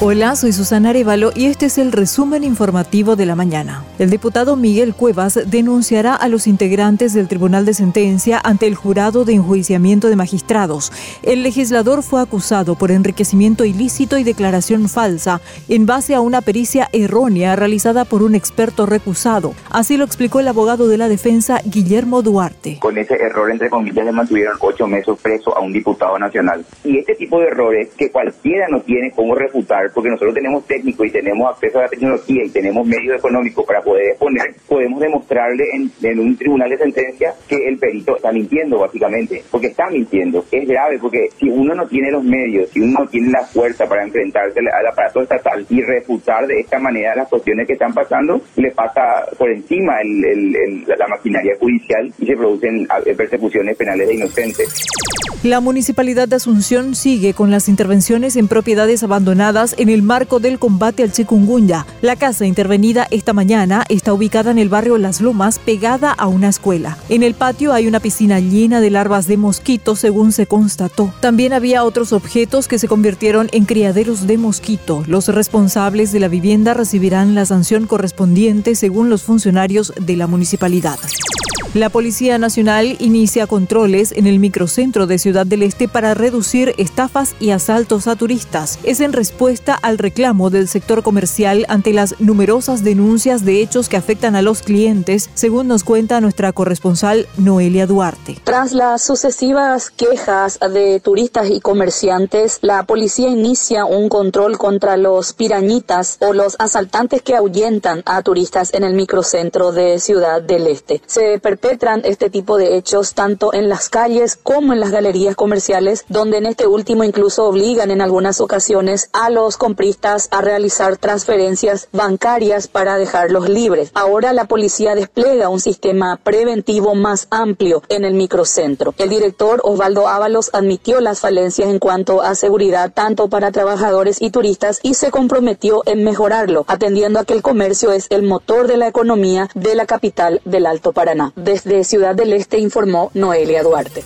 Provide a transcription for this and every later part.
Hola, soy Susana Arevalo y este es el resumen informativo de la mañana. El diputado Miguel Cuevas denunciará a los integrantes del Tribunal de Sentencia ante el jurado de enjuiciamiento de magistrados. El legislador fue acusado por enriquecimiento ilícito y declaración falsa en base a una pericia errónea realizada por un experto recusado. Así lo explicó el abogado de la defensa, Guillermo Duarte. Con ese error, entre comillas, le mantuvieron ocho meses preso a un diputado nacional. Y este tipo de errores que cualquiera no tiene cómo refutar porque nosotros tenemos técnicos y tenemos acceso a la tecnología y tenemos medios económicos para poder exponer, podemos demostrarle en, un tribunal de sentencia que el perito está mintiendo, básicamente, porque está mintiendo. Es grave porque si uno no tiene los medios, si uno no tiene la fuerza para enfrentarse al aparato estatal y refutar de esta manera las cuestiones que están pasando, le pasa por encima la maquinaria judicial y se producen persecuciones penales de inocentes. La Municipalidad de Asunción sigue con las intervenciones en propiedades abandonadas en el marco del combate al chikungunya. La casa intervenida esta mañana está ubicada en el barrio Las Lomas, pegada a una escuela. En el patio hay una piscina llena de larvas de mosquito, según se constató. También había otros objetos que se convirtieron en criaderos de mosquito. Los responsables de la vivienda recibirán la sanción correspondiente según los funcionarios de la municipalidad. La Policía Nacional inicia controles en el microcentro de Ciudad del Este para reducir estafas y asaltos a turistas. Es en respuesta al reclamo del sector comercial ante las numerosas denuncias de hechos que afectan a los clientes, según nos cuenta nuestra corresponsal Noelia Duarte. Tras las sucesivas quejas de turistas y comerciantes, la policía inicia un control contra los pirañitas o los asaltantes que ahuyentan a turistas en el microcentro de Ciudad del Este. Se perpetran este tipo de hechos tanto en las calles como en las galerías comerciales, donde en este último incluso obligan en algunas ocasiones a los compristas a realizar transferencias bancarias para dejarlos libres. Ahora la policía despliega un sistema preventivo más amplio en el microcentro. El director Osvaldo Ábalos admitió las falencias en cuanto a seguridad tanto para trabajadores y turistas y se comprometió en mejorarlo, atendiendo a que el comercio es el motor de la economía de la capital del Alto Paraná. Desde Ciudad del Este informó Noelia Duarte.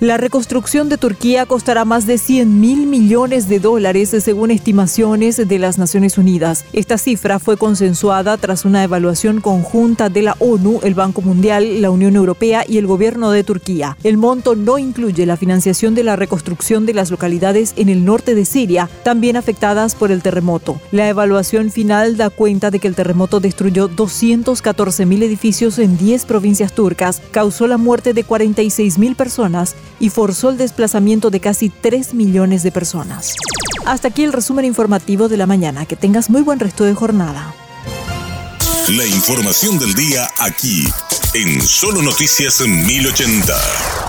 La reconstrucción de Turquía costará más de 100 mil millones de dólares según estimaciones de las Naciones Unidas. Esta cifra fue consensuada tras una evaluación conjunta de la ONU, el Banco Mundial, la Unión Europea y el gobierno de Turquía. El monto no incluye la financiación de la reconstrucción de las localidades en el norte de Siria, también afectadas por el terremoto. La evaluación final da cuenta de que el terremoto destruyó 214 mil edificios en 10 provincias turcas, causó la muerte de 46 mil personas y forzó el desplazamiento de casi 3 millones de personas. Hasta aquí el resumen informativo de la mañana. Que tengas muy buen resto de jornada. La información del día aquí, en Solo Noticias 1080.